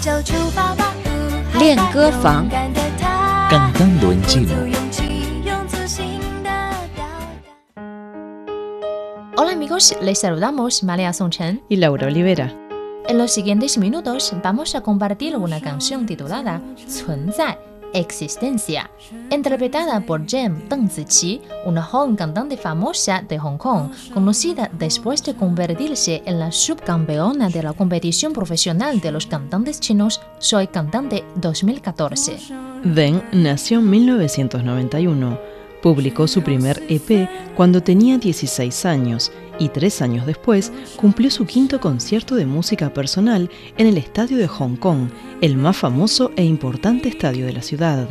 就出发吧，练歌房勇敢的他，刚刚轮寂寞。足勇气，用自信的表达。 Hola amigos, les saludamos María Songchen. y Laura Olivera. En los siguientes minutos vamos a compartir una canción titulada 存在 Existencia, interpretada por Jem Deng Ziqi, una joven cantante famosa de Hong Kong, conocida después de convertirse en la subcampeona de la competición profesional de los cantantes chinos Soy Cantante 2014. Deng nació en 1991. Publicó su primer EP cuando tenía 16 años y tres años después cumplió su quinto concierto de música personal en el Estadio de Hong Kong, el más famoso e importante estadio de la ciudad.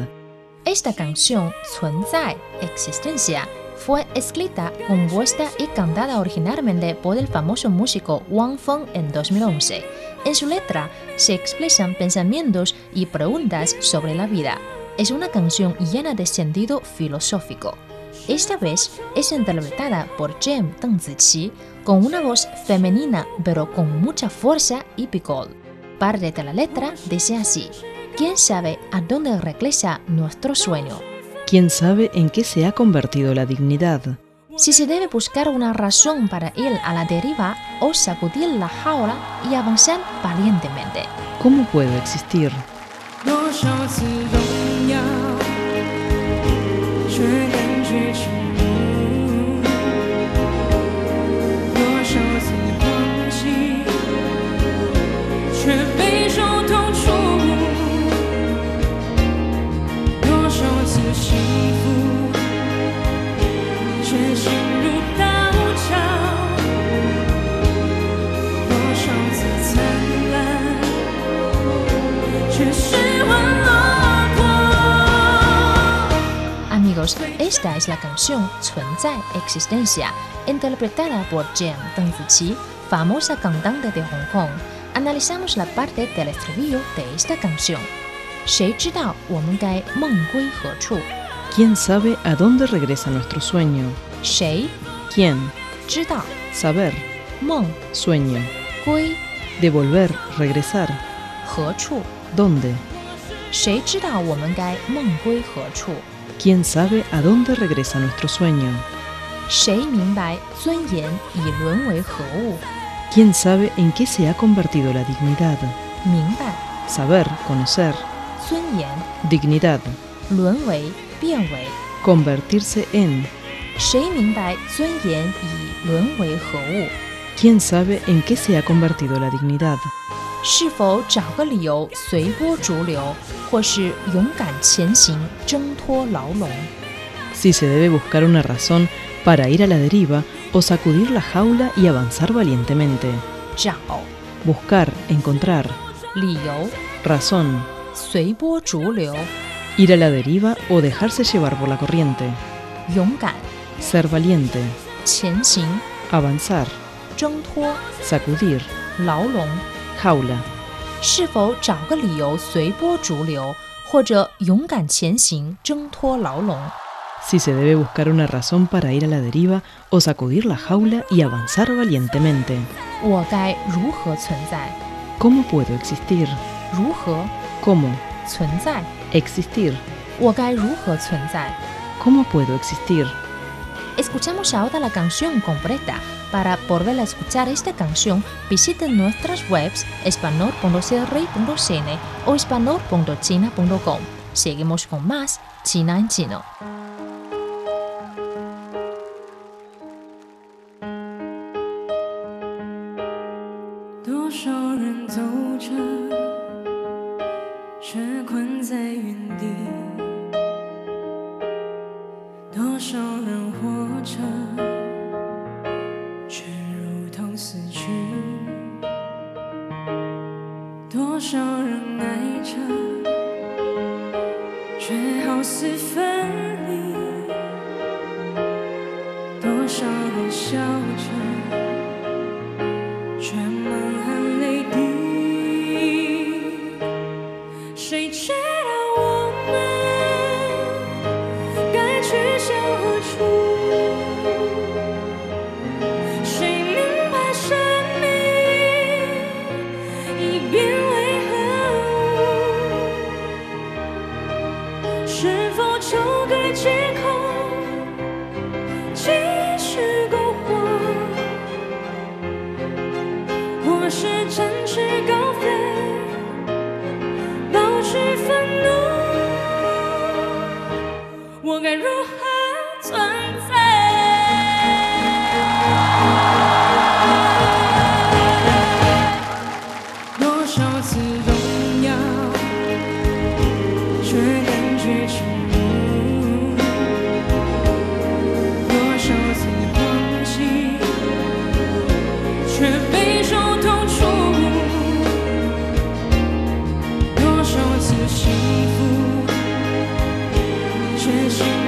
Esta canción, 存在 Existencia, fue escrita, compuesta y cantada originalmente por el famoso músico Wang Feng en 2011. En su letra se expresan pensamientos y preguntas sobre la vida. Es una canción llena de sentido filosófico. Esta vez es interpretada por Jem Deng Ziqi con una voz femenina pero con mucha fuerza y picor. Parte de la letra dice así: ¿Quién sabe a dónde regresa nuestro sueño? ¿Quién sabe en qué se ha convertido la dignidad? Si se debe buscar una razón para ir a la deriva o sacudir la jaula y avanzar valientemente. ¿Cómo puedo existir? 多少次动摇，却感觉沉默；多少次忘记，却备受痛楚；多少次幸福，却心如刀绞；多少次灿烂。却 Amigos, esta es la canción 存在 Existencia, interpretada por Jem Deng Ziqi, famosa cantante de Hong Kong. Analizamos la parte del estribillo de esta canción. 谁知道我们该梦归何处？ ¿Quién sabe a dónde regresa nuestro sueño? 谁 ¿Quién? 知道 Saber, 梦 sueño, 归 devolver, regresar. 何处？ ¿Dónde? 谁知道我们该梦归何处？ quién sabe a dónde regresa nuestro sueño. ¿Quién sabe en qué se ha convertido la dignidad? Saber, conocer. Dignidad. Convertirse en. ¿Quién sabe en qué se ha convertido la dignidad? 是否找个理由随波逐流，或是勇敢前行，挣脱牢笼？ Si se debe buscar una razón para ir a la deriva o sacudir la jaula y avanzar valientemente. 找 Buscar, encontrar, 理由， razón, 随波逐流， ir a la deriva o dejarse llevar por la corriente, 勇敢 ser valiente, 前行， avanzar, 挣脱 sacudir, 牢笼。 jaula. 是否找个理由随波逐流，或者勇敢前行，挣脱牢笼？ Si se debe buscar una razón para ir a la deriva o sacudir la jaula y avanzar valientemente. 我该如何存在？ ¿Cómo puedo existir? 如何 ¿Cómo? 存在？ Existir. 我该如何存在？ ¿Cómo puedo existir? Escuchamos ahora la canción completa. Para volver a escuchar esta canción, visiten nuestras webs espanol.cri.cn o espanol.china.com. Seguimos con más China en chino. 多却好似分离；多少人笑着。是否找个借口继续苟活？或是展翅高飞，保持愤怒。我该如何？却是。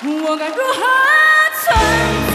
我该如何存在？